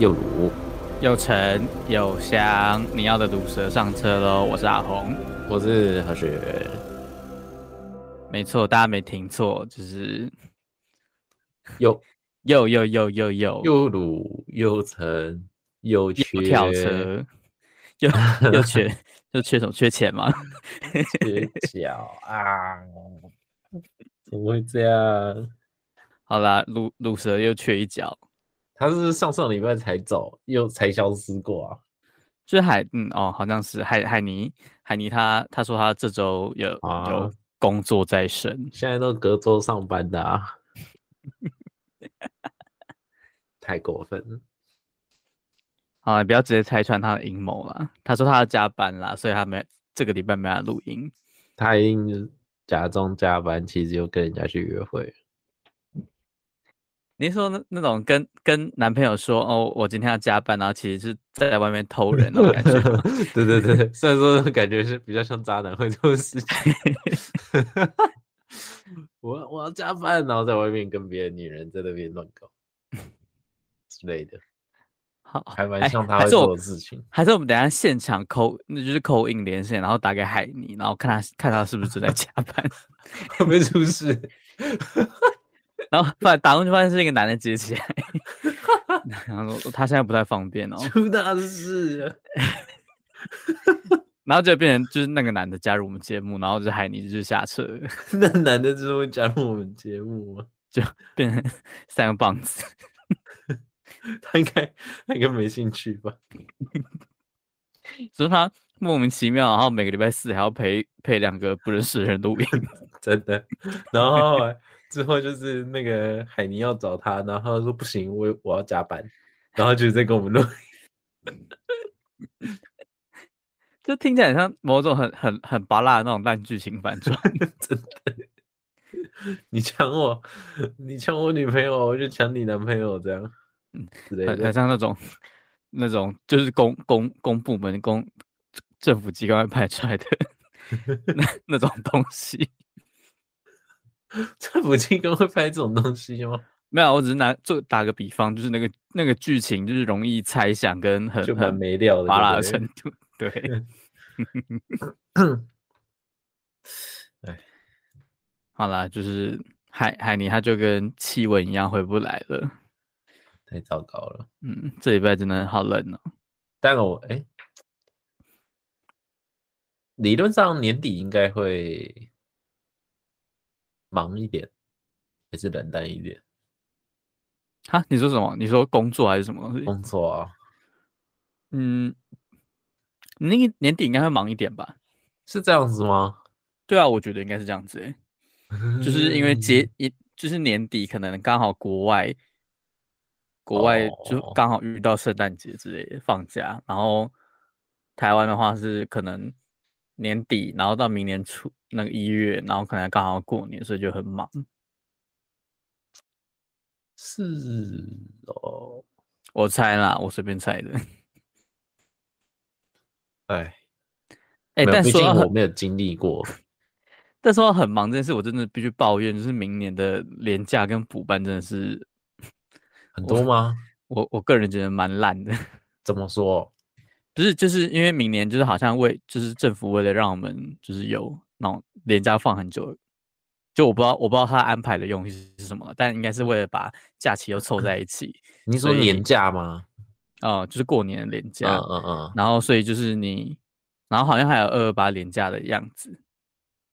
又卤又沉又香，你要的卤蛇上车喽！我是阿红，我是何雪。没错，大家没听错，就是又又又又又又又卤又沉又缺跳车，又又 缺又缺什么？缺钱吗？缺脚啊！怎么会这样？好啦，卤卤蛇又缺一脚。他是上上礼拜才走，又才消失过啊。就是海，嗯哦，好像是海海尼海尼他他说他这周有、啊、有工作在身，现在都隔周上班的啊，太过分了。好，你不要直接拆穿他的阴谋了。他说他要加班啦，所以他没这个礼拜没来录音。他已经假装加班，其实又跟人家去约会。你说那那种跟跟男朋友说哦，我今天要加班，然后其实是在外面偷人那种感觉。对对对，虽然说感觉是比较像渣男会做的事情。我我要加班，然后在外面跟别的女人在那边乱搞之类的。好，还蛮像他会做的事情。还是，我们等一下现场扣，那就是扣印连线，然后打给海尼，然后看他看他是不是正在加班，会不会出事？然后发打过去，发现是一个男的接起来，然后说他现在不太方便哦，出大事了。然后就变成就是那个男的加入我们节目，然后就海尼就下车。那男的就是会加入我们节目吗？就变成三个棒子。他应该他应该没兴趣吧？所以他莫名其妙，然后每个礼拜四还要陪陪两个不认识的人录音，真的。然后。之后就是那个海尼要找他，然后他说不行，我我要加班，然后就在跟我们录，就听起来像某种很很很拔辣的那种烂剧情反转，真的。你抢我，你抢我女朋友，我就抢你男朋友，这样，嗯，很很像那种那种就是公公公部门公政府机关派出来的 那那种东西。政府机关会拍这种东西吗？没有，我只是拿做打个比方，就是那个那个剧情就是容易猜想跟很就很没料的巴拉的程度。对，哎，好啦，就是海海尼他就跟气温一样回不来了，太糟糕了。嗯，这礼拜真的好冷哦。但我哎、欸，理论上年底应该会。忙一点，还是冷淡一点？哈，你说什么？你说工作还是什么东西？工作啊，嗯，那个年底应该会忙一点吧？是这样子吗？对啊，我觉得应该是这样子。诶，就是因为节 一，就是年底可能刚好国外，国外就刚好遇到圣诞节之类的放假，然后台湾的话是可能。年底，然后到明年初那个一月，然后可能刚好过年，所以就很忙。是哦，我猜啦，我随便猜的。哎，哎，但是我没有经历过。但说很忙这件事，我真的必须抱怨，就是明年的连假跟补班真的是 很多吗？我 我，我个人觉得蛮烂的。怎么说？不是，就是因为明年就是好像为就是政府为了让我们就是有那种连假放很久，就我不知道我不知道他安排的用意是什么，但应该是为了把假期又凑在一起。你说年假吗？哦、呃，就是过年的年假。嗯嗯嗯。然后所以就是你，然后好像还有二二八年假的样子。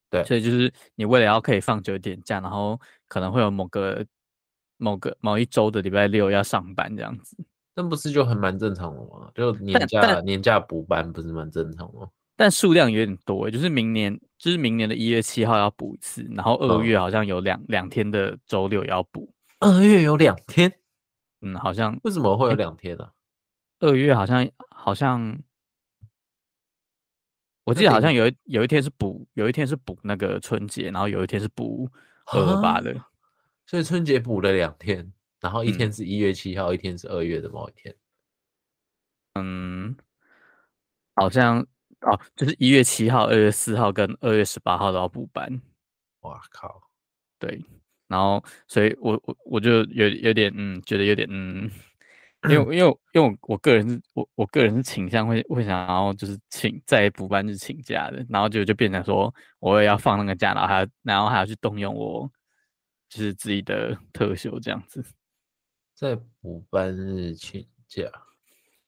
对。所以就是你为了要可以放久一点假，然后可能会有某个某个某一周的礼拜六要上班这样子。那不是就很蛮正常的吗？就年假年假补班不是蛮正常吗？但数量有点多，就是明年就是明年的一月七号要补一次，然后二月好像有两两、嗯、天的周六要补。二月有两天？嗯，好像为什么会有两天呢、啊？二月好像好像，我记得好像有一有一天是补，有一天是补那个春节，然后有一天是补二二八的，所以春节补了两天。然后一天是一月七号，嗯，一天是二月的某一天。嗯，好像哦，就是一月七号、二月四号跟二月十八号都要补班。哇靠！对，然后所以我我我就有有点嗯，觉得有点嗯，因为因为因为我我个人是我我个人是倾向会会想要就是请在补班日请假的，然后就就变成说我也要放那个假，然后还要然后还要去动用我就是自己的特休这样子，在补班日请假，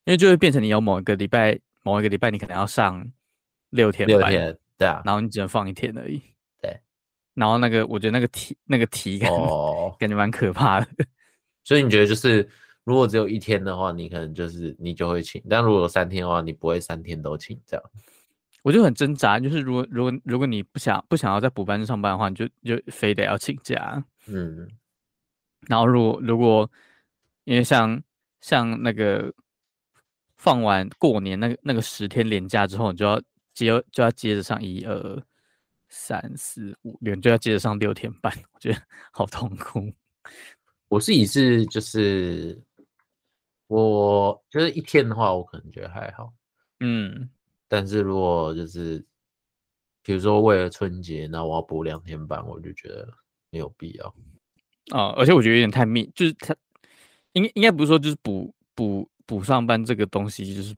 因为就会变成你有某一个礼拜某一个礼拜你可能要上六天班，六天对啊，然后你只能放一天而已，对，然后那个我觉得那个体那个体感、哦、感觉蛮可怕的，所以你觉得就是。如果只有一天的话，你可能就是你就会请；但如果有三天的话，你不会三天都请。这样，我就很挣扎。就是如果如果如果你不想不想要在补班上班的话，你就就非得要请假。嗯。然后如果如果因为像像那个放完过年那个那个十天连假之后，你就要接就要接着上一二三四五六，就要接着上六天班，我觉得好痛苦。我自己是就是。我就是一天的话，我可能觉得还好，嗯，但是如果就是，比如说为了春节，那我要补两天班，我就觉得没有必要。哦，而且我觉得有点太密，就是他应该应该不是说就是补补补上班这个东西，就是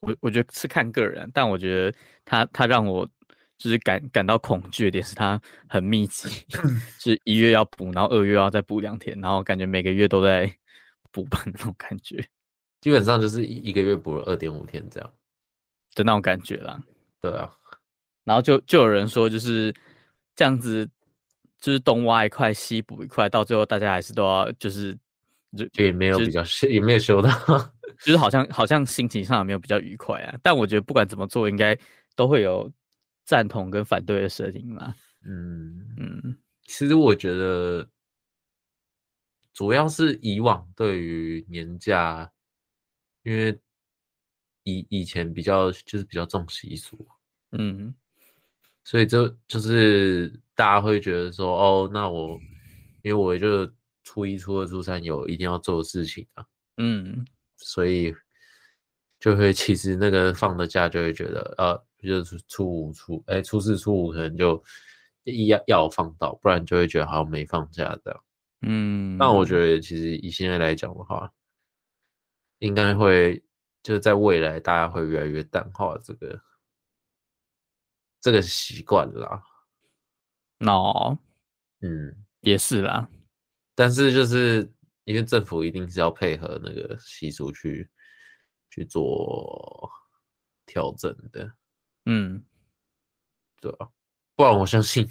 我我觉得是看个人，但我觉得他他让我就是感感到恐惧的点是他很密集，就是一月要补，然后二月要再补两天，然后感觉每个月都在。补班那种感觉，基本上就是一个月补了二点五天这样的那种感觉啦。对啊，然后就就有人说就是这样子，就是东挖一块西补一块，到最后大家还是都要就是就也没有比较休，也没有收到，就是好像好像心情上也没有比较愉快啊。但我觉得不管怎么做，应该都会有赞同跟反对的声音嘛。嗯嗯，其实我觉得。主要是以往对于年假，因为以以前比较就是比较重习俗，嗯，所以就就是大家会觉得说，哦，那我因为我就初一、初二、初三有一定要做的事情啊，嗯，所以就会其实那个放的假就会觉得，呃，就是初五、初哎初四、初五可能就要要放到，不然就会觉得好像没放假这样。嗯，那我觉得其实以现在来讲的话，应该会就是在未来大家会越来越淡化这个这个习惯啦。哦，嗯，也是啦。但是就是因为政府一定是要配合那个习俗去去做调整的。嗯，对啊，不然我相信，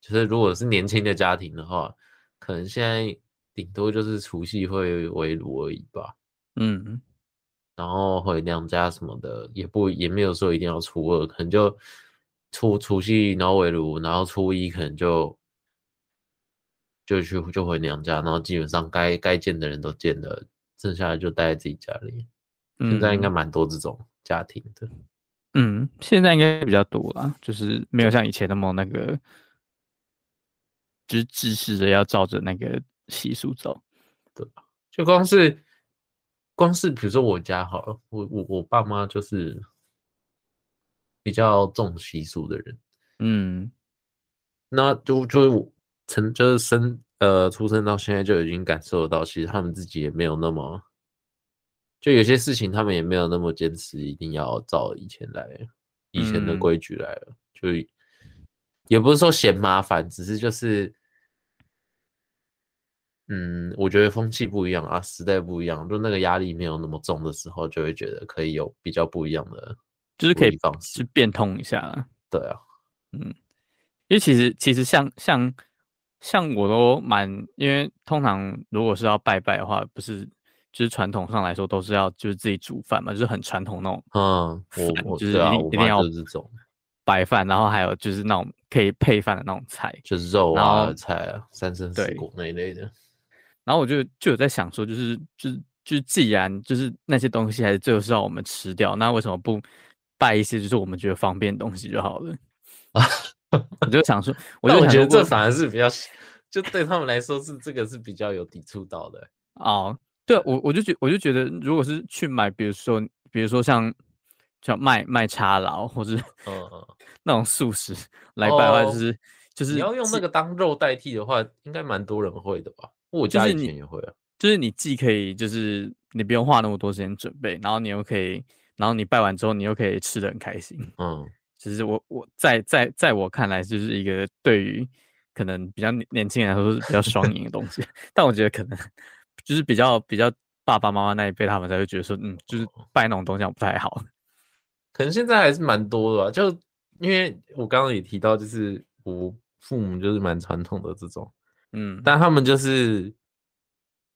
就是如果是年轻的家庭的话。可能现在顶多就是除夕会围炉而已吧，嗯，然后回娘家什么的也不也没有说一定要初二，可能就初除夕然后围炉，然后初一可能就就去就回娘家，然后基本上该该见的人都见了，剩下的就待在自己家里。现在应该蛮多这种家庭的，嗯，现在应该比较多啦，就是没有像以前那么那个。就是自私的要照着那个习俗走，对吧？就光是光是比如说我家好了，我我我爸妈就是比较重习俗的人，嗯，那就就我成就是生呃出生到现在就已经感受得到，其实他们自己也没有那么，就有些事情他们也没有那么坚持，一定要照以前来以前的规矩来了，嗯、就也不是说嫌麻烦，只是就是。嗯，我觉得风气不一样啊，时代不一样，就那个压力没有那么重的时候，就会觉得可以有比较不一样的，就是可以方式去变通一下。对啊，嗯，因为其实其实像像像我都蛮，因为通常如果是要拜拜的话，不是就是传统上来说都是要就是自己煮饭嘛，就是很传统那种。嗯，我我就是一定、啊、一定要这种白饭，然后还有就是那种可以配饭的那种菜，就是肉啊菜啊，三生四果那一类的。然后我就就有在想说，就是就是就是，既然就是那些东西还是最后是要我们吃掉，那为什么不拜一些就是我们觉得方便的东西就好了？啊，我就想说，我就觉得这反而是比较，就对他们来说是这个是比较有抵触到的。哦，对，我我就觉我就觉得，如果是去买，比如说比如说像像卖卖叉劳或者嗯 那种素食来拜的话，就是、哦、就是你要用那个当肉代替的话，应该蛮多人会的吧？我家以前也会啊，就是你既可以就是你不用花那么多时间准备，然后你又可以，然后你拜完之后你又可以吃的很开心。嗯，其实我我在在在我看来就是一个对于可能比较年轻人来说是比较双赢的东西，但我觉得可能就是比较比较爸爸妈妈那一辈他们才会觉得说，嗯，就是拜那种东西不太好。可能现在还是蛮多的吧，就因为我刚刚也提到，就是我父母就是蛮传统的这种，嗯，但他们就是。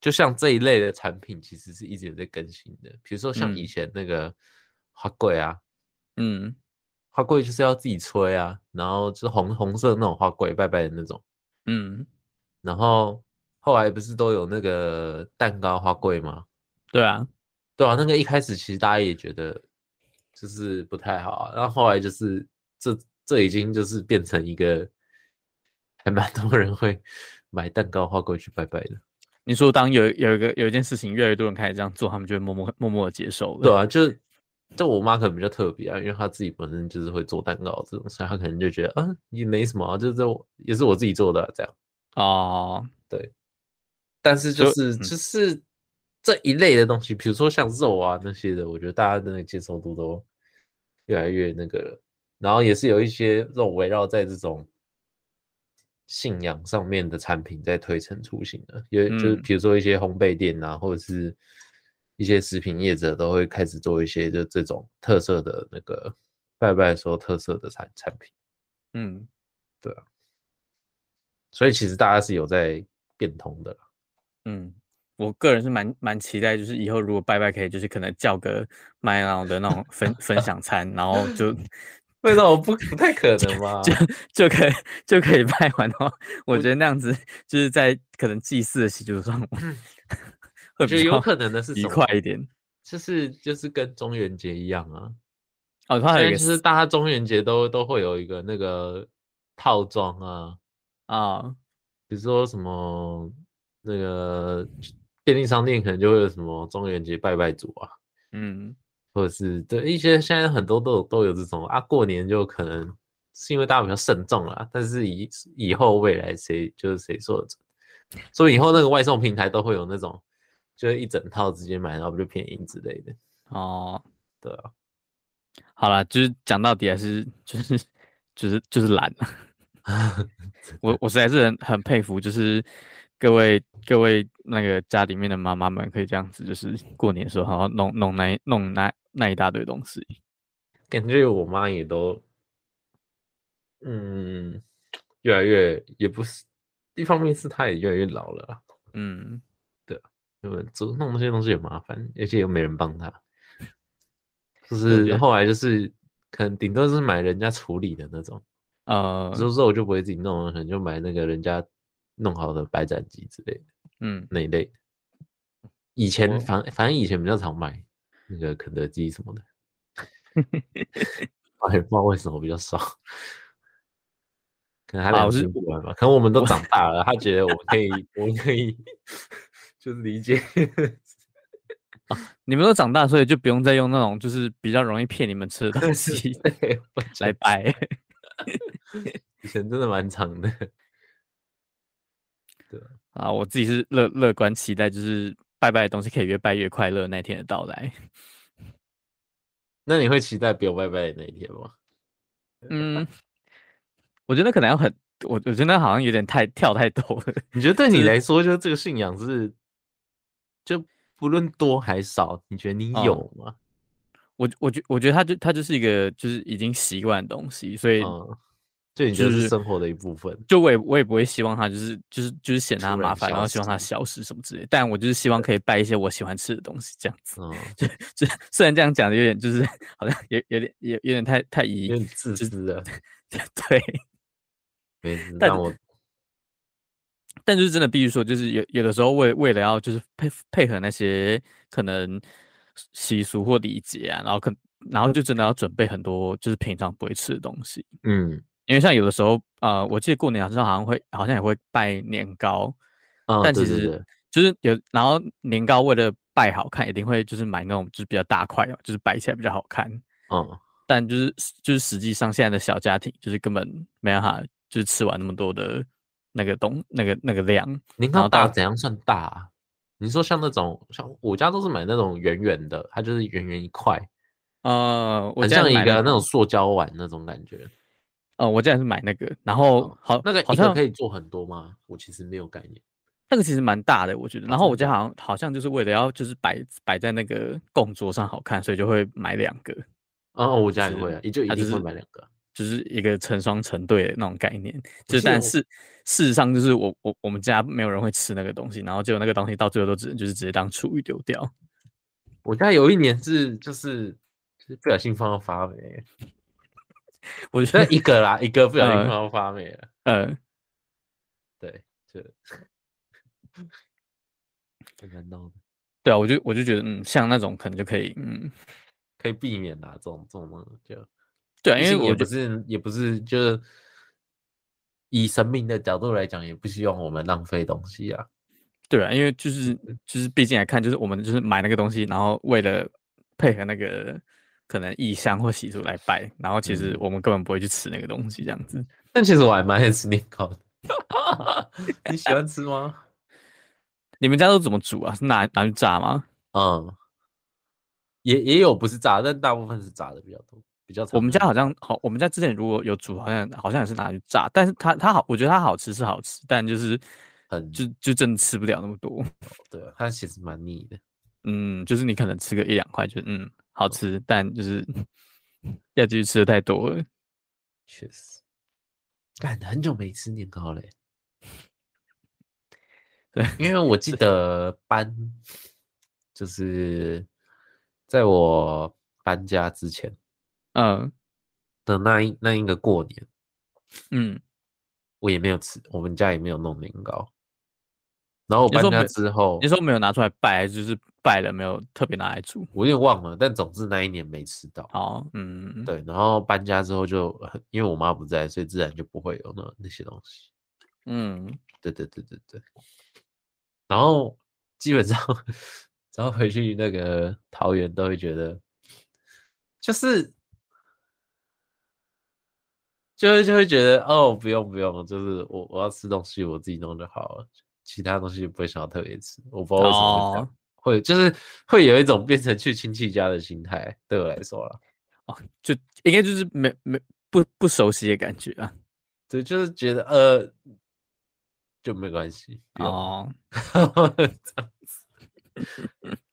就像这一类的产品，其实是一直有在更新的。比如说像以前那个花柜啊，嗯，花柜就是要自己吹啊，然后就是红红色那种花柜，拜拜的那种，嗯，然后后来不是都有那个蛋糕花柜吗？对啊，对啊，那个一开始其实大家也觉得就是不太好啊，然后后来就是这这已经就是变成一个还蛮多人会 买蛋糕花柜去拜拜的。你说，当有有一个有一件事情，越来越多人开始这样做，他们就会默默默默的接受了。对啊，就就我妈可能比较特别啊，因为她自己本身就是会做蛋糕这种，所以她可能就觉得啊，也没什么啊，就是这也是我自己做的、啊、这样。哦，对。但是就是就，就是这一类的东西，比如说像肉啊那些的，我觉得大家的那个接受度都越来越那个了。然后也是有一些肉围绕在这种。信仰上面的产品在推陈出新的，因为就是比如说一些烘焙店啊，或者是一些食品业者都会开始做一些就这种特色的那个拜拜的时候特色的产产品。嗯，对啊，所以其实大家是有在变通的。嗯，我个人是蛮蛮期待，就是以后如果拜拜可以，就是可能叫个麦当劳的那种分分享餐，然后就。为什么不不太可能吗？就就可以就可以拜完的话。我觉得那样子就是在可能祭祀的习俗上，我觉得有可能的是愉快一点，就是就是跟中元节一样啊。哦，它有一个就是大家中元节都都会有一个那个套装啊啊，比如说什么那个便利商店可能就会有什么中元节拜拜组啊，嗯。或者是对一些现在很多都有都有这种啊，过年就可能是因为大家比较慎重啦，但是以以后未来谁就是谁说的准，所以以后那个外送平台都会有那种，就是一整套直接买，然后不就便宜之类的哦，对啊，好啦，就是讲到底还是就是 就是就是懒 我我实在是很很佩服，就是。各位各位，那个家里面的妈妈们可以这样子，就是过年的时候好好弄弄那弄那那一大堆东西。感觉我妈也都，嗯，越来越也不是，一方面是她也越来越老了，嗯，对，因为做弄那些东西也麻烦，而且又没人帮他，就是后来就是可能顶多是买人家处理的那种，呃，有时候我就不会自己弄，可能就买那个人家。弄好的白斩鸡之类的，嗯，那一类。以前反反正以前比较常买那个肯德基什么的，我也不知道为什么比较少。可能他良心不安吧，可能我们都长大了，他觉得我们可以，我们可以就是理解。你们都长大，所以就不用再用那种就是比较容易骗你们吃的东 西 来拜。以前真的蛮长的。对啊，我自己是乐乐观期待，就是拜拜的东西可以越拜越快乐那天的到来。那你会期待不用拜拜的那一天吗？嗯，我觉得可能要很，我我觉得好像有点太跳太多了。你觉得对你来说，就这个信仰是，就不论多还少，你觉得你有吗？嗯、我我觉我觉得他就他就是一个就是已经习惯的东西，所以。嗯就你就是生活的一部分，就我也我也不会希望他就是就是就是嫌他麻烦，然后希望他消失什么之类。但我就是希望可以拜一些我喜欢吃的东西，这样子。嗯，就就虽然这样讲的有点就是好像有有点有有点太太以有点自私了。对，没事。但我但就是真的必须说，就是有有的时候为为了要就是配配合那些可能习俗或礼节啊，然后可然后就真的要准备很多就是平常不会吃的东西。嗯。因为像有的时候，呃，我记得过年好像好像会，好像也会拜年糕，哦、但其实就是有，然后年糕为了拜好看，一定会就是买那种就是比较大块的，就是摆起来比较好看。嗯，但就是就是实际上现在的小家庭就是根本没办法，就是吃完那么多的那个东那个那个量。年糕大怎样算大啊？你说像那种，像我家都是买那种圆圆的，它就是圆圆一块，呃，我很像一个那种塑胶碗那种感觉。哦，我家是买那个，然后好，那个好像可以做很多吗？我其实没有概念。那个其实蛮大的，我觉得。然后我家好像好像就是为了要就是摆摆在那个供桌上好看，所以就会买两个。哦，我家也会啊，也就一定会买两个，就是一个成双成对的那种概念。就是但是事实上就是我我我们家没有人会吃那个东西，然后结果那个东西到最后都只能就是直接当厨余丢掉。我家有一年是就是就是不小心放到发霉。我觉得一个啦，一个不小心放到发霉了。嗯，对，就很难弄。对啊，我就我就觉得，嗯，像那种可能就可以，嗯，可以避免啦，这种这种就对啊，因为我不是也不是就是以生命的角度来讲，也不希望我们浪费东西啊。对啊，因为就是就是毕竟来看，就是我们就是买那个东西，然后为了配合那个。可能意象或习俗来拜，然后其实我们根本不会去吃那个东西，这样子。但其实我还蛮爱吃年糕的，你喜欢吃吗？你们家都怎么煮啊？是拿拿去炸吗？嗯，也也有不是炸，但大部分是炸的比较多，比较。我们家好像好，我们家之前如果有煮，好像好像也是拿去炸，但是它它好，我觉得它好吃是好吃，但就是很就就真的吃不了那么多。对啊，它其实蛮腻的。嗯，就是你可能吃个一两块就嗯。好吃，但就是 要继续吃的太多了。确实，干很久没吃年糕嘞。对，因为我记 得搬，就是在我搬家之前，嗯，的那一那一个过年，嗯，我也没有吃，我们家也没有弄年糕。然后我搬家之后，你说没有拿出来拜，就是拜了没有特别拿来煮，我有点忘了。但总之那一年没吃到。哦，嗯，对。然后搬家之后就，因为我妈不在，所以自然就不会有那那些东西。嗯，对对对对对。然后基本上，然后回去那个桃园，都会觉得，就是，就会就会觉得，哦，不用不用，就是我我要吃东西，我自己弄就好了。其他东西不会想要特别吃，我不知道为什么会这样，会就是会有一种变成去亲戚家的心态，对我来说了，哦，就应该就是没没不不熟悉的感觉啊，对，就是觉得呃就没关系哦，这样子，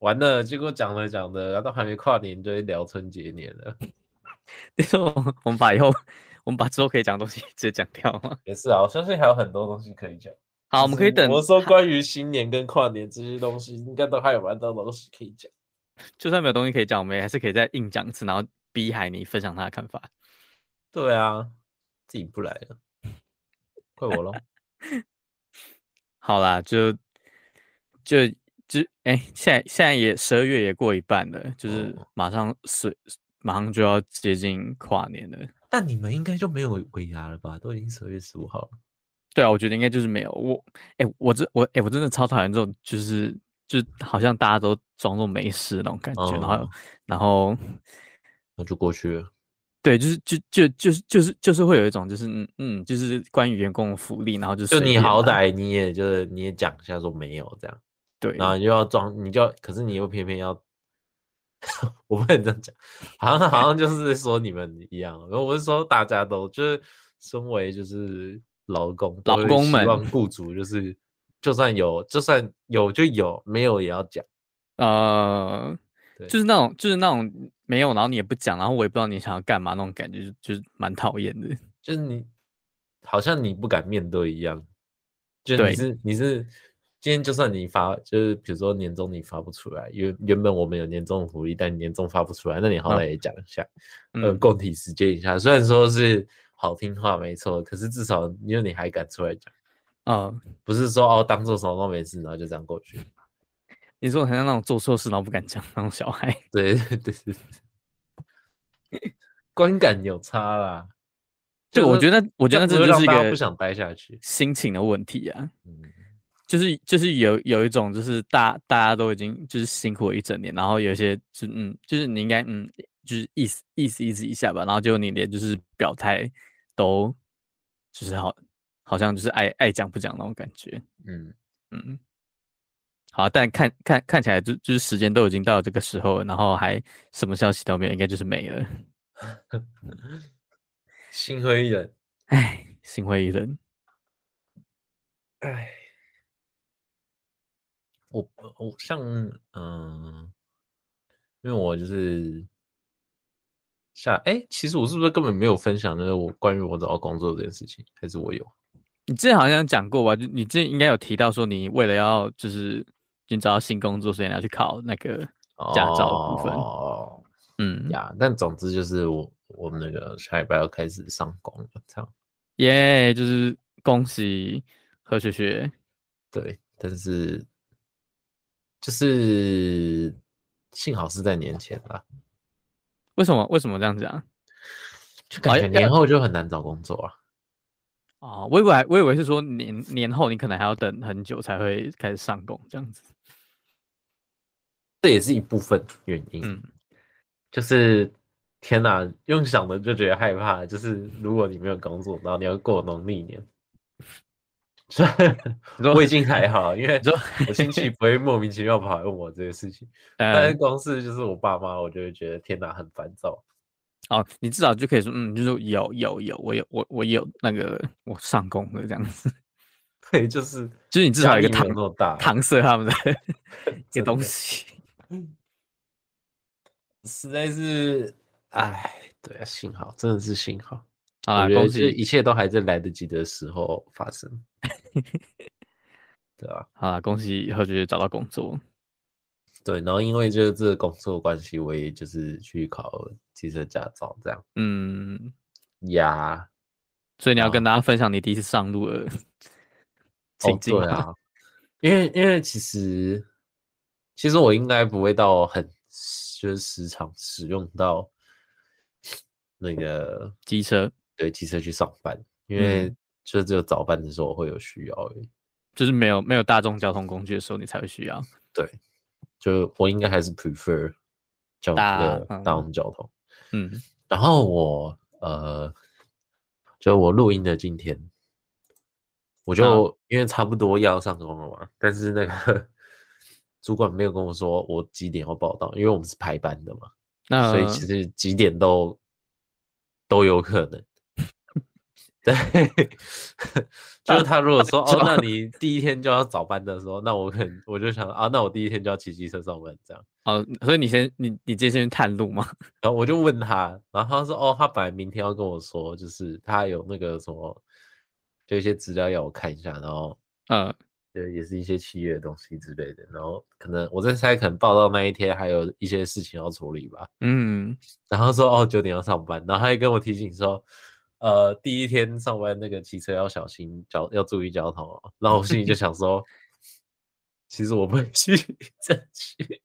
完了，结果讲了讲的，然后还没跨年就聊春节年了，你说我们把以后。我们把之后可以讲的东西 直接讲掉吗？也是啊，我相信还有很多东西可以讲。好，我们可以等。我说关于新年跟跨年这些东西，应该都还有蛮多东西可以讲。就算没有东西可以讲，我们也还是可以再硬讲一次，然后逼海尼分享他的看法。对啊，自己不来了，怪我喽。好啦，就就就哎、欸，现在现在也十二月也过一半了，就是马上是、哦、马上就要接近跨年了。但你们应该就没有尾牙了吧？都已经十二月十五号了。对啊，我觉得应该就是没有。我，哎、欸，我这我，哎、欸，我真的超讨厌这种，就是就好像大家都装作没事那种感觉，嗯、然后，然后，那就过去了。对，就是就就就是就是就是会有一种就是嗯嗯，就是关于员工的福利，然后就是就你好歹你也就是你也讲一下说没有这样，对，然后你就要装，你就要，可是你又偏偏要。我不能这样讲，好像好像就是说你们一样，然后我是说大家都就是身为就是劳工，劳工们希望雇主就是就算有就算有就有，没有也要讲。呃，就是那种就是那种没有，然后你也不讲，然后我也不知道你想要干嘛那种感觉，就是蛮讨厌的。就是你好像你不敢面对一样，就你是你是。今天就算你发，就是比如说年终你发不出来，原原本我们有年终福利，但年终发不出来，那你好歹也讲一下，嗯、呃，共体时间一下。虽然说是好听话没错，可是至少因为你还敢出来讲，啊、嗯，不是说哦当做什么都没事，然后就这样过去。你说好像那种做错事然后不敢讲那种小孩，对对对对，观感有差啦。就我觉得，我觉得这就是一个不想待下去心情的问题啊。嗯。就是就是有有一种就是大大家都已经就是辛苦了一整年，然后有些就嗯就是你应该嗯就是意思意思意思一下吧，然后结果你连就是表态都就是好好像就是爱爱讲不讲那种感觉。嗯嗯，好，但看看看起来就就是时间都已经到了这个时候了，然后还什么消息都没有，应该就是没了。心灰意冷，哎，心灰意冷，哎。我我像嗯，因为我就是下哎、欸，其实我是不是根本没有分享那个我关于我找到工作这件事情？还是我有？你之前好像讲过吧？就你之前应该有提到说，你为了要就是你找到新工作，所以你要去考那个驾照的部分。哦，嗯呀，但总之就是我我们那个下礼拜要开始上工了，这样。耶，yeah, 就是恭喜何学学。对，但是。就是幸好是在年前吧？为什么？为什么这样讲？就感觉年后就很难找工作啊。哦，我以为我以为是说年年后你可能还要等很久才会开始上工这样子。这也是一部分原因。嗯，就是天哪，用想的就觉得害怕。就是如果你没有工作，然后你要过农历年。我已经还好，因为我亲戚不会莫名其妙跑来问我这个事情，但是光是就是我爸妈，我就会觉得天哪，很烦躁。哦，你至少就可以说，嗯，就是有有有，我有我我有那个我上工的这样子。对，就是就是你至少有一个搪那大搪塞他们的一个东西。实在是，哎，对啊，幸好真的是幸好。啊，恭喜！一切都还在来得及的时候发生，对啊，啊，恭喜何学找到工作。对，然后因为就是这个工作关系，我也就是去考汽车驾照，这样。嗯，呀，所以你要跟大家分享你第一次上路的情景。哦，对啊，因为因为其实其实我应该不会到很就是时常使用到那个机车。对，骑车去上班，因为就只有早班的时候我会有需要而已，就是没有没有大众交通工具的时候你才会需要。对，就我应该还是 prefer 交大大众交通。嗯，然后我呃，就我录音的今天，我就、啊、因为差不多要上工了嘛，但是那个 主管没有跟我说我几点要报到，因为我们是排班的嘛，那所以其实几点都都有可能。对，就是他如果说 哦，那你第一天就要早班的时候，那我可能我就想啊，那我第一天就要骑机车上班这样。哦，所以你先你你先去探路嘛？然后我就问他，然后他说哦，他本来明天要跟我说，就是他有那个什么，就一些资料要我看一下，然后嗯，对，也是一些企业的东西之类的，然后可能我在猜，可能报到那一天还有一些事情要处理吧。嗯，然后说哦，九点要上班，然后他还跟我提醒说。呃，第一天上班那个骑车要小心交，要注意交通哦。然后我心里就 想说，其实我不会骑车去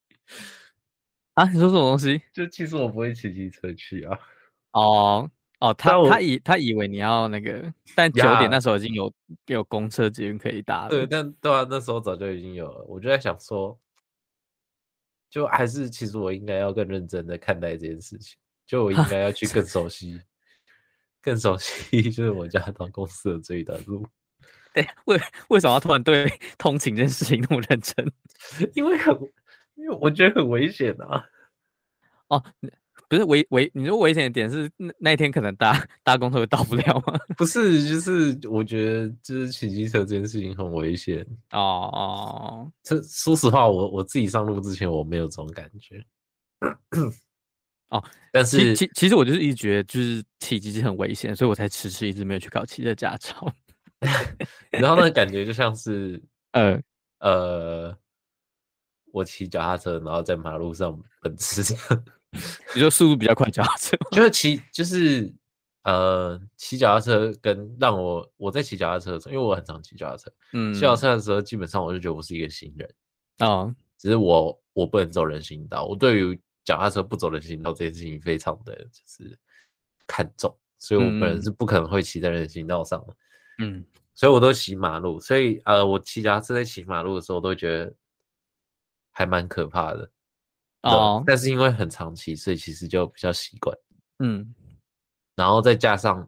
啊。你说什么东西？就其实我不会骑机车去啊。哦哦，他他以他以为你要那个，但九点那时候已经有有公车捷运可以搭了。对，但对啊，那时候早就已经有了。我就在想说，就还是其实我应该要更认真的看待这件事情，就我应该要去更熟悉。更熟悉 就是我家到公司的这一段路。对，为为什么要突然对 通勤这件事情那么认真？因为很，因为我觉得很危险啊。哦，不是危危，你说危险的点是那那一天可能搭搭公车会到不了吗？不是，就是我觉得就是骑机车这件事情很危险。哦哦，这说实话，我我自己上路之前我没有这种感觉。哦，但是其其实我就是一直觉得就是骑机是很危险，所以我才迟迟一直没有去考骑车驾照。然后那感觉就像是，呃呃，我骑脚踏车，然后在马路上奔驰这样，你说速度比较快，脚踏车就是骑就是呃骑脚踏车跟让我我在骑脚踏车的时候，因为我很常骑脚踏车，嗯，骑脚踏车的时候基本上我就觉得我是一个新人哦，只是我我不能走人行道，我对于。脚踏车不走人行道这件事情非常的就是看重，所以我本人是不可能会骑在人行道上的。嗯，所以我都骑马路，所以呃，我骑脚踏车在骑马路的时候，我都会觉得还蛮可怕的。哦，但是因为很长骑，所以其实就比较习惯。嗯，然后再加上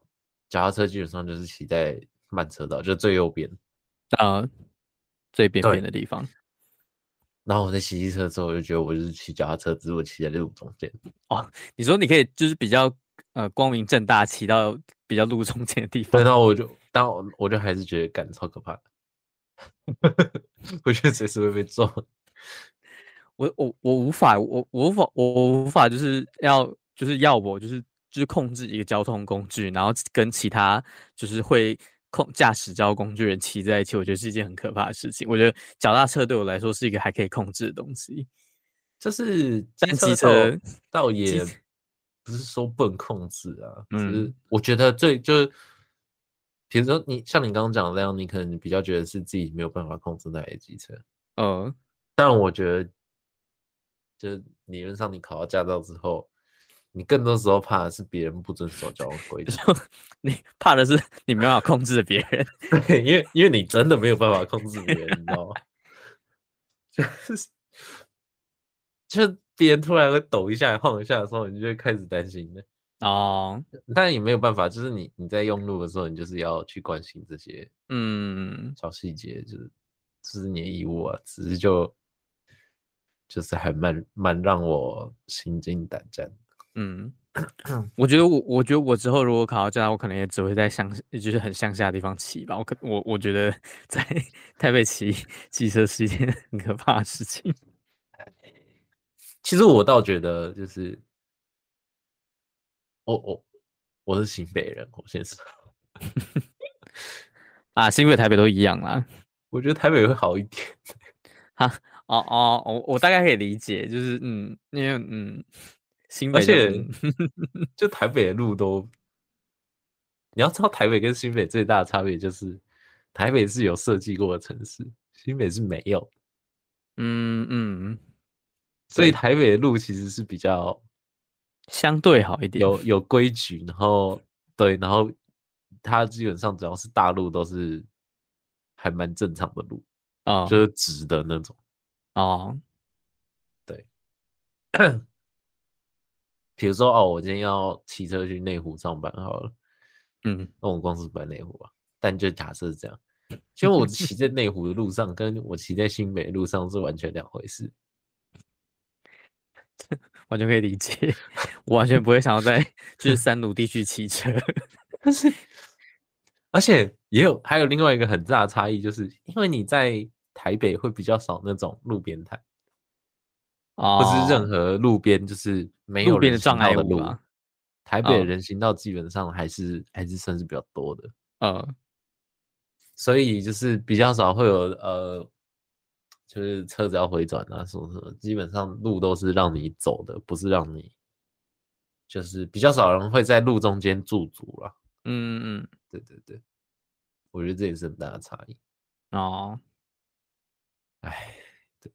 脚踏车基本上就是骑在慢车道，就最右边，啊、呃，最边边的地方。然后我在骑机车之后，我就觉得我就是骑脚踏车，只是我骑在路中间。哦，你说你可以就是比较呃光明正大骑到比较路中间的地方。对，然后我就，但我我就还是觉得感超可怕的，我觉得随时会被撞。我我我无法，我我无法，我无法就是要就是要我就是就是控制一个交通工具，然后跟其他就是会。控驾驶交通工具人骑在一起，我觉得是一件很可怕的事情。我觉得脚踏车对我来说是一个还可以控制的东西，就是 但机车倒也不是说不能控制啊。嗯，我觉得最就是，比如说你像你刚刚讲的那样，你可能比较觉得是自己没有办法控制那台机车。嗯，但我觉得，就是理论上你考到驾照之后。你更多时候怕的是别人不遵守交通规则，你怕的是你没办法控制别人，对，因为因为你真的没有办法控制别人，你知道吗？就是就别人突然会抖一下、晃一下的时候，你就会开始担心的哦。但也没有办法，就是你你在用路的时候，你就是要去关心这些嗯小细节，就是这是你的义务啊。只是就就是还蛮蛮让我心惊胆战。嗯，我觉得我，我觉得我之后如果考到驾照，我可能也只会在乡，就是很乡下的地方骑吧。我可我我觉得 在台北骑骑车是一件很可怕的事情。其实我倒觉得，就是哦哦我是新北人，我先说 啊，新北台北都一样啦。我觉得台北会好一点。哈，哦哦，我我大概可以理解，就是嗯，因为嗯。新北而且，就台北的路都，你要知道，台北跟新北最大的差别就是，台北是有设计过的城市，新北是没有。嗯嗯，所以台北的路其实是比较相对好一点，有 有规矩，然后对，然后它基本上只要是大路都是还蛮正常的路啊，哦、就是直的那种。哦，对。比如说哦，我今天要骑车去内湖上班好了，嗯，那我公司不在内湖啊，但就假设是这样，因为我骑在内湖的路上，跟我骑在新北的路上是完全两回事，完全可以理解，我完全不会想要在就是三 鲁地区骑车，但是而且也有还有另外一个很大的差异，就是因为你在台北会比较少那种路边摊。哦，不是任何路边，就是没有人行道的路。啊、台北的人行道基本上还是、哦、还是算是比较多的，嗯，所以就是比较少会有呃，就是车子要回转啊什么什么，基本上路都是让你走的，不是让你，就是比较少人会在路中间驻足了。嗯嗯，对对对，我觉得这也是很大的差异。哦，哎。对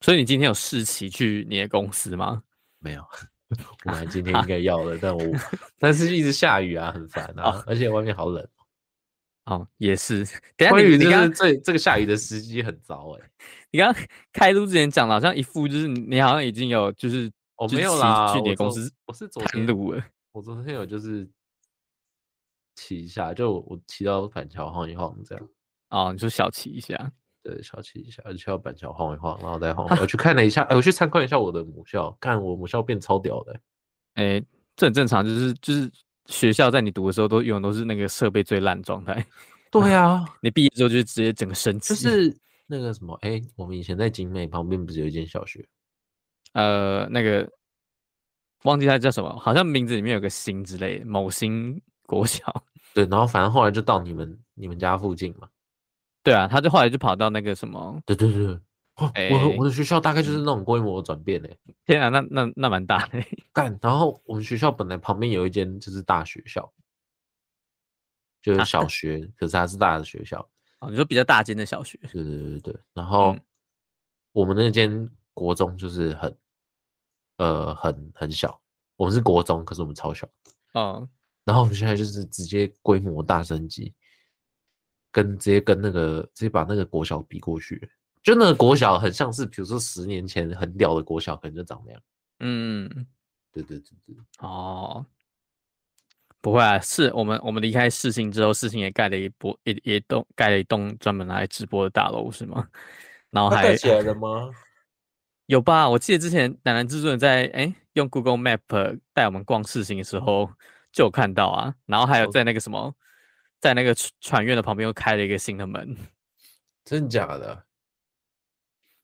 所以你今天有试骑去你的公司吗？没有，我们今天应该要的，但我 但是一直下雨啊，很烦啊，而且外面好冷。哦，也是。等下关于就是这这个下雨的时机很糟哎。你刚刚开录之前讲的好像一副就是你好像已经有就是我没有啦，去你公司我是昨天录了，我昨天有就是骑一下，就我骑到板桥晃一晃这样。哦，你说小骑一下。对，小骑一下，而且要板桥晃一晃，然后再晃。我去看了一下，哎，我去参观一下我的母校，看我母校变超屌的。哎，这很正常，就是就是学校在你读的时候都永远都是那个设备最烂状态。对啊，你毕业之后就直接整个升级。就是那个什么，哎，我们以前在景美旁边不是有一间小学？呃，那个忘记它叫什么，好像名字里面有个新之类的，某新国小。对，然后反正后来就到你们你们家附近嘛。对啊，他就后来就跑到那个什么，对对对，哦欸、我我的学校大概就是那种规模的转变嘞。天啊，那那那蛮大的。干，然后我们学校本来旁边有一间就是大学校，就是小 学，啊、可是它是大的学校。哦，你说比较大间的小学？对对对对。然后我们那间国中就是很，呃，很很小。我们是国中，可是我们超小。嗯。然后我们现在就是直接规模大升级。跟直接跟那个直接把那个国小比过去，就那个国小很像是，比如说十年前很屌的国小，可能就长那样。嗯，对对对对。哦，不会啊，是我们我们离开四星之后，四星也盖了一波，也也栋盖了一栋专门拿来直播的大楼，是吗？然后还盖起来了吗？有吧？我记得之前奶南制作人在哎用 Google Map 带我们逛四星的时候就有看到啊。然后还有在那个什么，哦、在那个船院的旁边又开了一个新的门，真假的？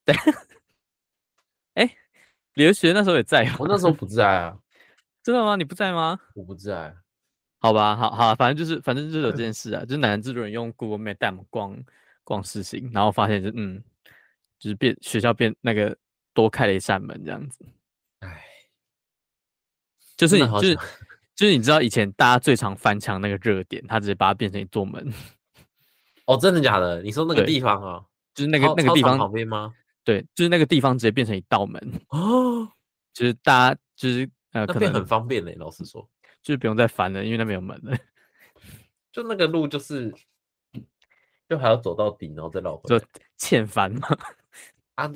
对。哎，刘学那时候也在，我那时候不在啊。真的吗？你不在吗？我不在。好吧，好好，反正就是反正就是有这件事啊，就是南南制作人用 Google Map 带我们逛逛事情，然后发现就嗯，就是变学校变那个。多开了一扇门，这样子，哎，就是你就是就是你知道以前大家最常翻墙那个热点，他直接把它变成一座门。哦，真的假的？你说那个地方啊，就是那个那个地方旁边吗？对，就是那个地方直接变成一道门哦，就是大家就是呃，可能很方便嘞。老实说，就是不用再翻了，因为那边有门了。就那个路就是，就还要走到底，然后再绕回来，就欠翻嘛。啊。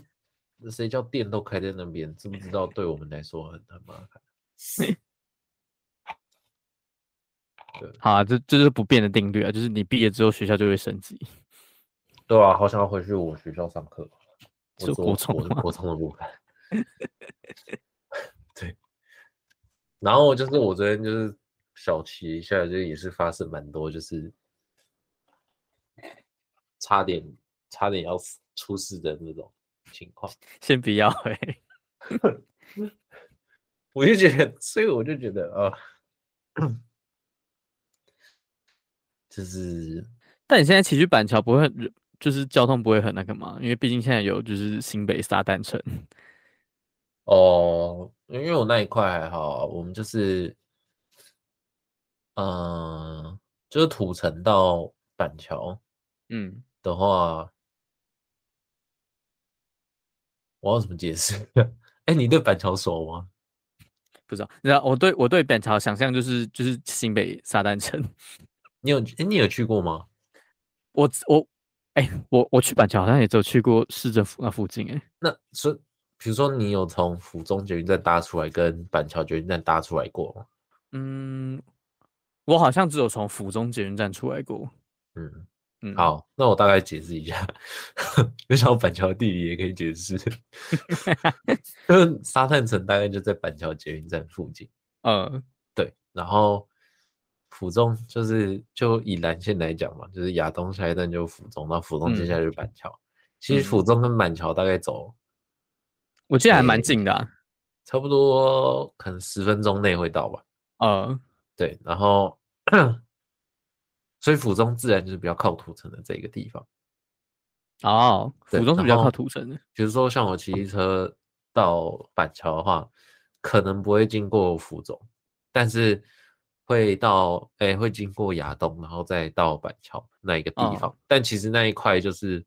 谁叫店都开在那边？知不知道？对我们来说很很麻烦。对，好啊，这这是不变的定律啊，就是你毕业之后学校就会升级。对啊，好想要回去我学校上课。是国中吗？国中的部分。对。然后就是我昨天就是小骑一下，就也是发生蛮多，就是差点差点要出事的那种。情况 先不要哎、欸，我就觉得，所以我就觉得啊、呃，就是，但你现在骑去板桥不会很，就是交通不会很那个吗？因为毕竟现在有就是新北沙旦城。哦，因为我那一块还好，我们就是，嗯、呃，就是土城到板桥，嗯的话。嗯我要怎么解释？哎，你对板桥熟吗？不知道。那我对我对板桥想象就是就是新北沙旦城。你有哎，你有去过吗？我我哎，我我去板桥好像也只有去过市政府那附近哎。那所以，比如说你有从府中捷运站搭出来，跟板桥捷运站搭出来过吗？嗯，我好像只有从府中捷运站出来过。嗯嗯。好，那我大概解释一下，没想到板桥地理也可以解释，就是沙滩城大概就在板桥捷运站附近。嗯，对。然后府中就是就以蓝线来讲嘛，就是亚东下一站就是府中，那府中接下来就是板桥。嗯、其实府中跟板桥大概走，我记得还蛮近的、差不多可能十分钟内会到吧。嗯，对。然后。所以府中自然就是比较靠土城的这个地方。哦，府中是比较靠土城的。比如说像我骑车到板桥的话，可能不会经过府中，但是会到哎、欸、会经过亚东，然后再到板桥那一个地方。哦、但其实那一块就是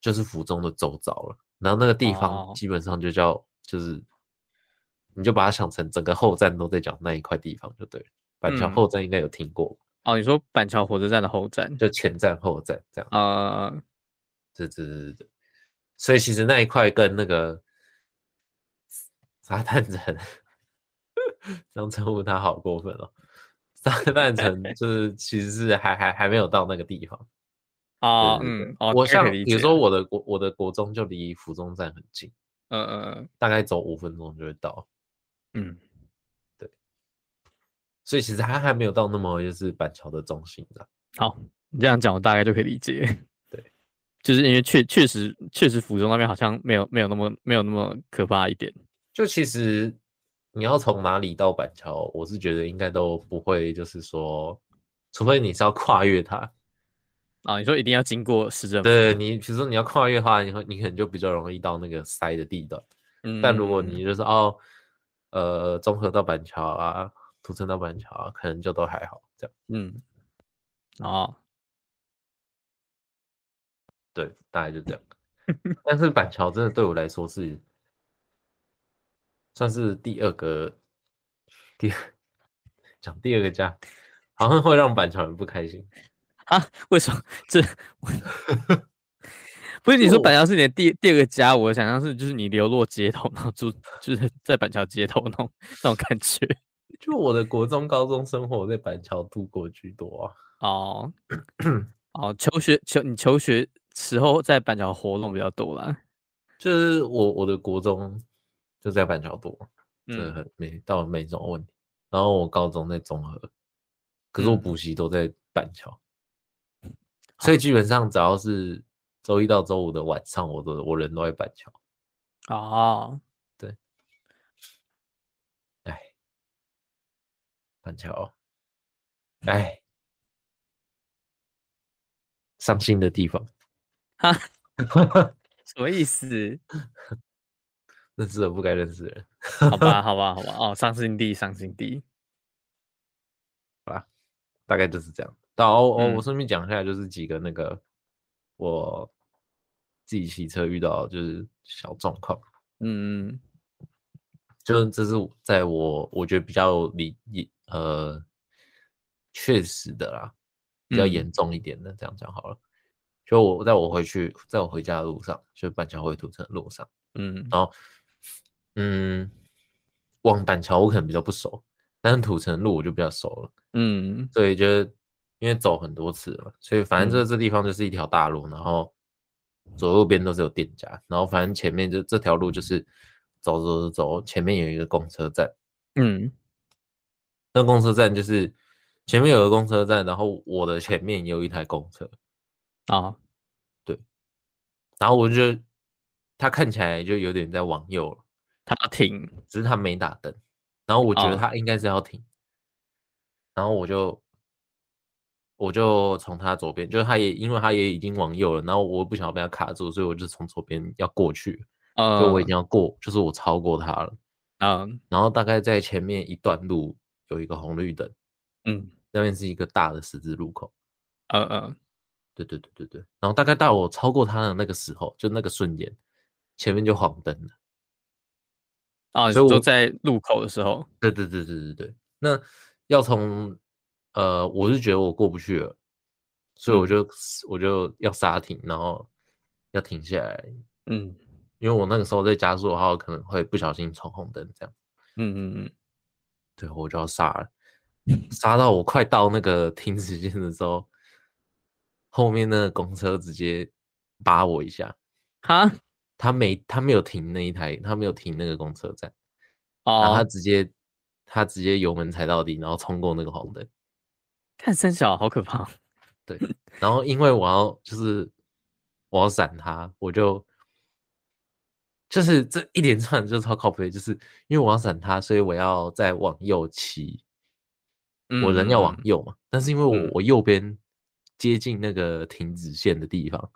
就是府中的周遭了。然后那个地方基本上就叫就是，你就把它想成整个后站都在讲那一块地方就对了。板桥后站应该有听过。嗯哦，你说板桥火车站的后站，就前站后站这样啊？对对对对，所以其实那一块跟那个沙滩城，这样称呼他好过分哦。沙滩 城就是其实是还还还没有到那个地方啊。嗯，我像比如说我的国我的国中就离府中站很近，嗯嗯嗯，大概走五分钟就会到，嗯。对所以其实他还没有到那么就是板桥的中心的。好，你这样讲我大概就可以理解。对，就是因为确确实确实府中那边好像没有没有那么没有那么可怕一点。就其实你要从哪里到板桥，我是觉得应该都不会，就是说，除非你是要跨越它。啊，你说一定要经过市政府？对，你比如说你要跨越的话，你会你可能就比较容易到那个塞的地段。嗯。但如果你就是哦，呃，综合到板桥啊。土城到板桥啊可能就都还好，这样。嗯，哦，对，大概就这样。但是板桥真的对我来说是算是第二个，第讲第二个家，好像会让板桥人不开心啊？为什么？这不是你说板桥是你的第第二个家？我想象是就是你流落街头，然后住就是在板桥街头那种那种感觉。就我的国中、高中生活在板桥度过居多啊。哦，哦，求学求你求学时候在板桥活动比较多啦。就是我我的国中就在板桥多，嗯、没倒没什么问题。然后我高中在综合，可是我补习都在板桥，嗯、所以基本上只要是周一到周五的晚上，我都我人都在板桥。哦，对，哎，板桥，哎。伤心的地方，哈，什么意思？认识了不该认识的人，好吧，好吧，好吧，哦，伤心地，伤心地，好吧，大概就是这样。然后我我顺便讲一下，就是几个那个、嗯、我自己骑车遇到就是小状况，嗯嗯，就这是在我我觉得比较理呃确实的啦。比较严重一点的，这样讲好了。嗯、就我在我回去，在我回家的路上，就板桥回土城的路上，嗯，然后，嗯，往板桥我可能比较不熟，但是土城路我就比较熟了，嗯，对，就是因为走很多次了，所以反正这这地方就是一条大路，然后左右边都是有店家，然后反正前面就这条路就是走走走走，前面有一个公车站，嗯，那公车站就是。前面有个公车站，然后我的前面也有一台公车啊，对，然后我就觉得他看起来就有点在往右了，他停，只是他没打灯，然后我觉得他应该是要停，然后我就我就从他左边，就是他也因为他也已经往右了，然后我不想要被他卡住，所以我就从左边要过去，嗯，就我已经要过，就是我超过他了，嗯，然后大概在前面一段路有一个红绿灯，嗯。那边是一个大的十字路口，嗯嗯，对对对对对，然后大概到我超过他的那个时候，就那个瞬间，前面就黄灯了。啊，所以我在路口的时候，对对对对对对，那要从呃，我是觉得我过不去了，所以我就、嗯、我就要刹停，然后要停下来，嗯，因为我那个时候在加速的话，可能会不小心闯红灯这样，嗯嗯嗯，对，我就要刹了。刹到我快到那个停止线的时候，后面那个公车直接扒我一下，哈，他没他没有停那一台，他没有停那个公车站，哦，然后他直接他直接油门踩到底，然后冲过那个红灯，看三小好可怕，对，然后因为我要就是我要闪他，我就就是这一连串就超靠谱，就是因为我要闪他，所以我要再往右骑。我人要往右嘛，嗯、但是因为我、嗯、我右边接近那个停止线的地方，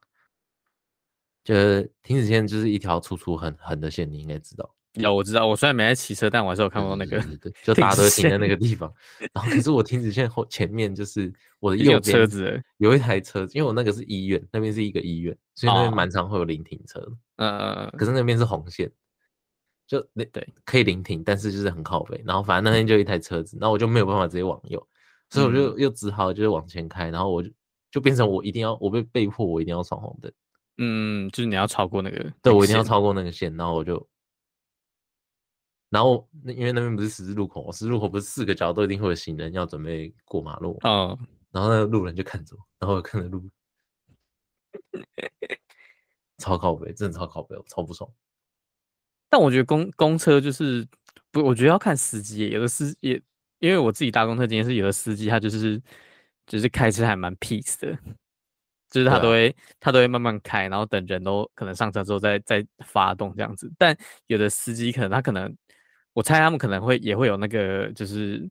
就是停止线就是一条粗粗很横的线，你应该知道。有，我知道。我虽然没在骑车，但我还是有看到那个。对，对，对，就 大家都停在那个地方。然后可是我停止线后前面就是我的 右边有车子，有一台车子，因为我那个是医院，那边是一个医院，所以那边蛮常会有临停车。嗯嗯嗯。可是那边是红线。就那对可以临停，但是就是很靠北。然后反正那天就一台车子，然后我就没有办法直接往右，所以我就又只好就是往前开，然后我就就变成我一定要我被被迫我一定要闯红灯。嗯，就是你要超过那个，对我一定要超过那个线，然后我就，然后那因为那边不是十字路口，十字路口不是四个角都一定会有行人要准备过马路，嗯，然后那个路人就看着我，然后我看着路，超靠北，真的超靠北，我超不爽。但我觉得公公车就是不，我觉得要看司机。有的司也，因为我自己搭公车经验是，有的司机他就是就是开车还蛮 peace 的，就是他都会、啊、他都会慢慢开，然后等人都可能上车之后再再发动这样子。但有的司机可能他可能，我猜他们可能会也会有那个就是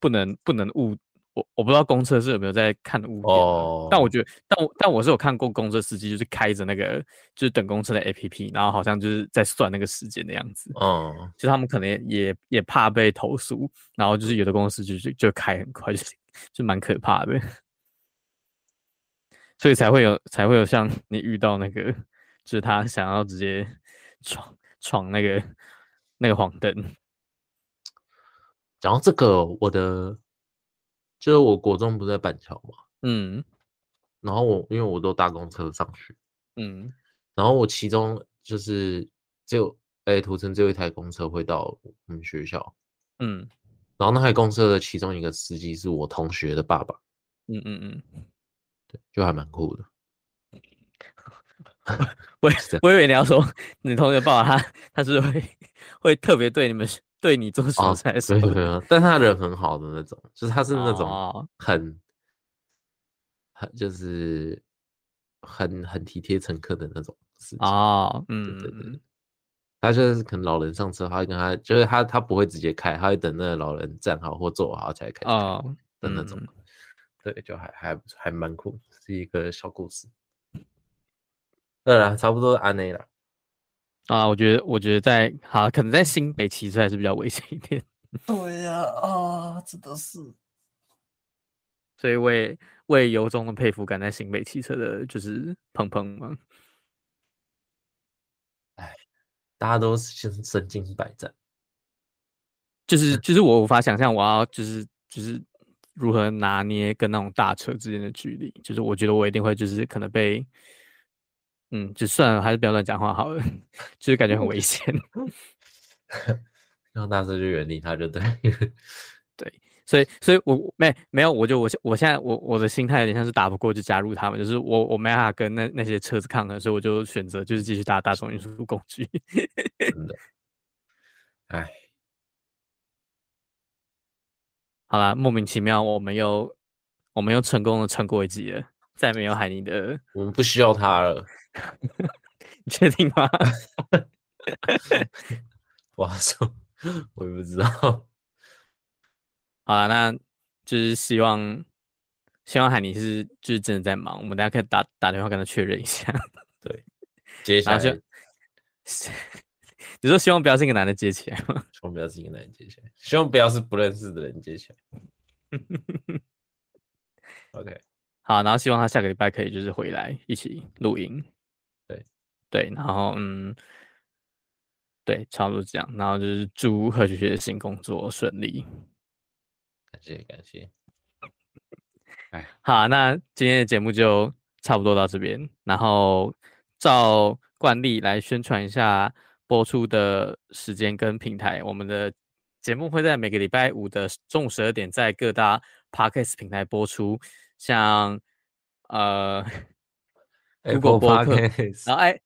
不能不能误。我我不知道公车是有没有在看误点，oh. 但我觉得，但我但我是有看过公车司机就是开着那个就是等公车的 APP，然后好像就是在算那个时间的样子。嗯，oh. 就他们可能也也怕被投诉，然后就是有的公司就就就开很快，就就蛮可怕的。所以才会有才会有像 你遇到那个，就是他想要直接 闯闯那个那个黄灯。讲到这个，我的。就是我国中不是在板桥嘛，嗯，然后我因为我都搭公车上去，嗯，然后我其中就是只有哎土城只有一台公车会到我们学校，嗯，然后那台公车的其中一个司机是我同学的爸爸。嗯嗯嗯，对，就还蛮酷的。我我以为你要说你同学爸爸他他是会会特别对你们对你做什么才是、哦、对对对，但他人很好的那种，就是他是那种很、哦、很就是很很体贴乘客的那种事情哦，嗯，对对对，他就是可能老人上车，他会跟他就是他他不会直接开，他会等那个老人站好或坐好才开哦的那种，嗯、对，就还还还蛮酷，是一个小故事。对了，差不多安内了。啊，我觉得，我觉得在好，可能在新北骑车还是比较危险一点。对呀，啊，真的是。所以我也我也由衷的佩服敢在新北骑车的，就是鹏鹏嘛。哎，大家都是身经百战。就是就是我无法想象我要就是就是如何拿捏跟那种大车之间的距离。就是我觉得我一定会就是可能被。嗯，就算了，还是不要乱讲话好了，就是感觉很危险。然后大车就远离他，就对。对，所以，所以我没没有，我就我我现在我我的心态有点像是打不过就加入他们，就是我我没办法跟那那些车子抗衡，所以我就选择就是继续搭大众运输工具。真的，哎，好啦，莫名其妙，我们又我们又成功的穿过一集了，再没有海尼的，我们不需要他了。你确定吗？我好说，我也不知道。好了，那就是希望，希望海尼是就是真的在忙，我们大家可以打打电话跟他确认一下。对，接下来就，你说希望不要是一个男的接起来吗？希望不要是一个男人接起来，希望不要是不认识的人接起来。OK，好，然后希望他下个礼拜可以就是回来一起录音。对，然后嗯，对，差不多这样。然后就是祝何学学的新工作顺利，感谢感谢。哎，好，那今天的节目就差不多到这边。然后照惯例来宣传一下播出的时间跟平台。我们的节目会在每个礼拜五的中午十二点在各大 Podcast 平台播出，像呃。Google 播客，然后哎，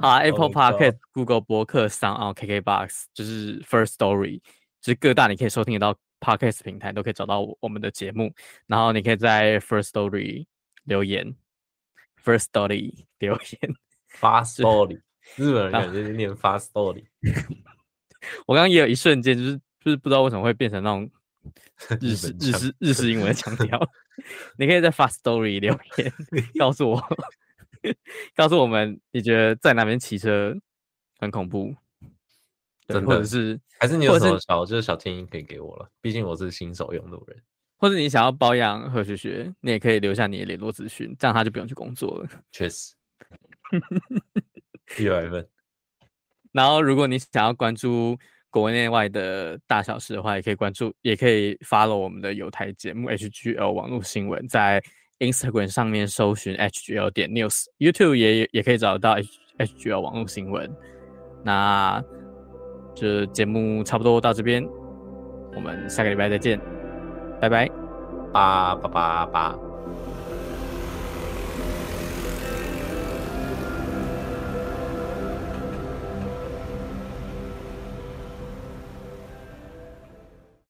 好，Apple Podcast、Google 播客、SoundOn、KKBox，就是 First Story，就是各大你可以收听得到 Podcast 平台都可以找到我们的节目。然后你可以在 First Story 留言，First Story 留言，Fast Story，日本人感觉是念 Fast Story。我刚刚也有一瞬间，就是就是不知道为什么会变成那种。日式日式日式英文的腔调，你可以在 Fast Story 留言告诉我，告诉我们你觉得在哪边骑车很恐怖，真的，或者是还是你有什么小就是小建议可以给我了？毕竟我是新手用路人，或者你想要包养何学学，你也可以留下你的联络资讯，这样他就不用去工作了。确实，一百分。然后如果你想要关注。国内外的大小事的话，也可以关注，也可以 follow 我们的有台节目 HGL 网络新闻，在 Instagram 上面搜寻 HGL 点 News，YouTube 也也可以找得到 HGL 网络新闻。那这节目差不多到这边，我们下个礼拜再见，拜拜，八八八八。